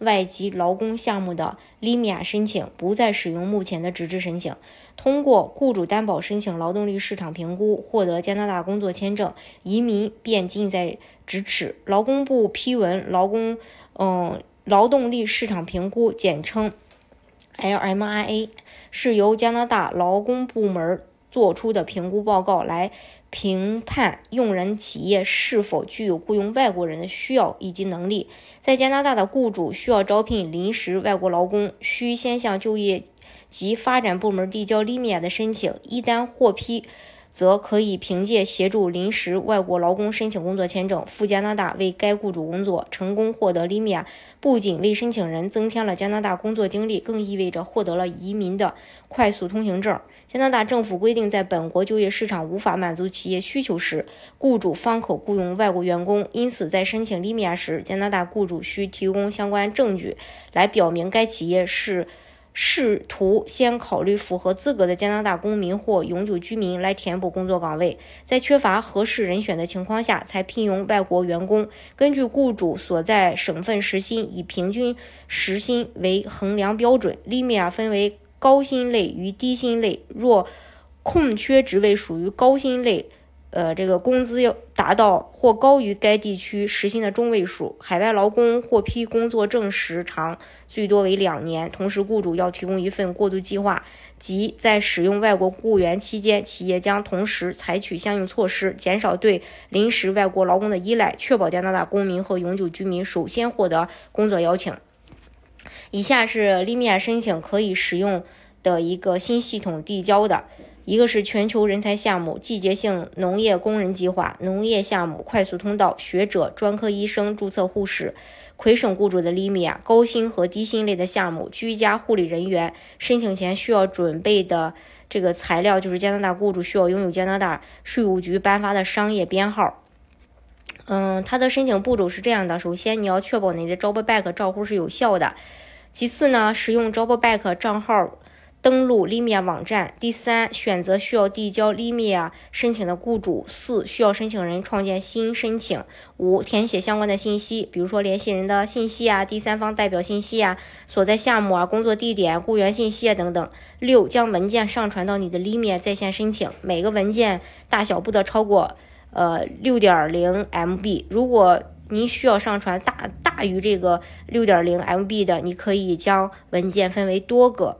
外籍劳工项目的 LIMIA 申请不再使用目前的纸质申请，通过雇主担保申请劳动力市场评估获得加拿大工作签证，移民便近在咫尺。劳工部批文，劳工嗯劳动力市场评估简称 LMIA 是由加拿大劳工部门做出的评估报告来。评判用人企业是否具有雇佣外国人的需要以及能力。在加拿大的雇主需要招聘临时外国劳工，需先向就业及发展部门递交利免的申请。一旦获批，则可以凭借协助临时外国劳工申请工作签证赴加拿大为该雇主工作。成功获得 lima 不仅为申请人增添了加拿大工作经历，更意味着获得了移民的快速通行证。加拿大政府规定，在本国就业市场无法满足企业需求时，雇主方可雇佣外国员工。因此，在申请 lima 时，加拿大雇主需提供相关证据，来表明该企业是试图先考虑符合资格的加拿大公民或永久居民来填补工作岗位，在缺乏合适人选的情况下才聘用外国员工。根据雇主所在省份时薪，以平均时薪为衡量标准。lima 分为。高薪类与低薪类，若空缺职位属于高薪类，呃，这个工资要达到或高于该地区时薪的中位数。海外劳工获批工作证时长最多为两年，同时雇主要提供一份过渡计划，即在使用外国雇员期间，企业将同时采取相应措施，减少对临时外国劳工的依赖，确保加拿大公民和永久居民首先获得工作邀请。以下是 LIMIA 申请可以使用的一个新系统递交的，一个是全球人才项目、季节性农业工人计划、农业项目、快速通道、学者、专科医生、注册护士、魁省雇主的 LIMIA、高薪和低薪类的项目、居家护理人员。申请前需要准备的这个材料就是加拿大雇主需要拥有加拿大税务局颁发的商业编号。嗯，它的申请步骤是这样的：首先你要确保你的 JobBack 账户是有效的。其次呢，使用 JobBack 账号登录 LIMIA 网站。第三，选择需要递交 LIMIA 申请的雇主。四，需要申请人创建新申请。五，填写相关的信息，比如说联系人的信息啊、第三方代表信息啊、所在项目啊、工作地点、雇员信息啊等等。六，将文件上传到你的 LIMIA 在线申请，每个文件大小不得超过呃六点零 MB。如果您需要上传大大于这个六点零 MB 的，你可以将文件分为多个，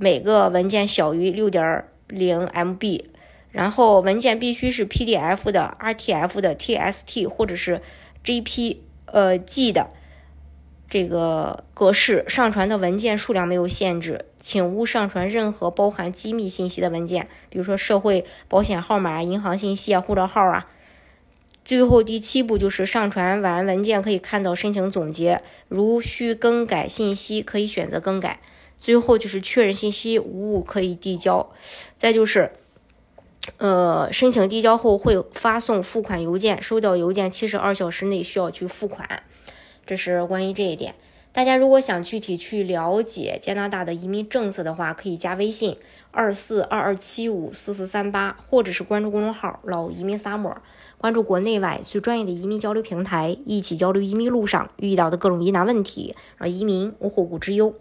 每个文件小于六点零 MB，然后文件必须是 PDF 的、RTF 的、TST 或者是 JP 呃 G 的这个格式。上传的文件数量没有限制，请勿上传任何包含机密信息的文件，比如说社会保险号码、银行信息啊、护照号啊。最后第七步就是上传完文件可以看到申请总结，如需更改信息可以选择更改。最后就是确认信息无误可以递交。再就是，呃，申请递交后会发送付款邮件，收到邮件七十二小时内需要去付款。这是关于这一点。大家如果想具体去了解加拿大的移民政策的话，可以加微信二四二二七五四四三八，或者是关注公众号“老移民撒沫”。关注国内外最专业的移民交流平台，一起交流移民路上遇到的各种疑难问题，让移民无后顾之忧。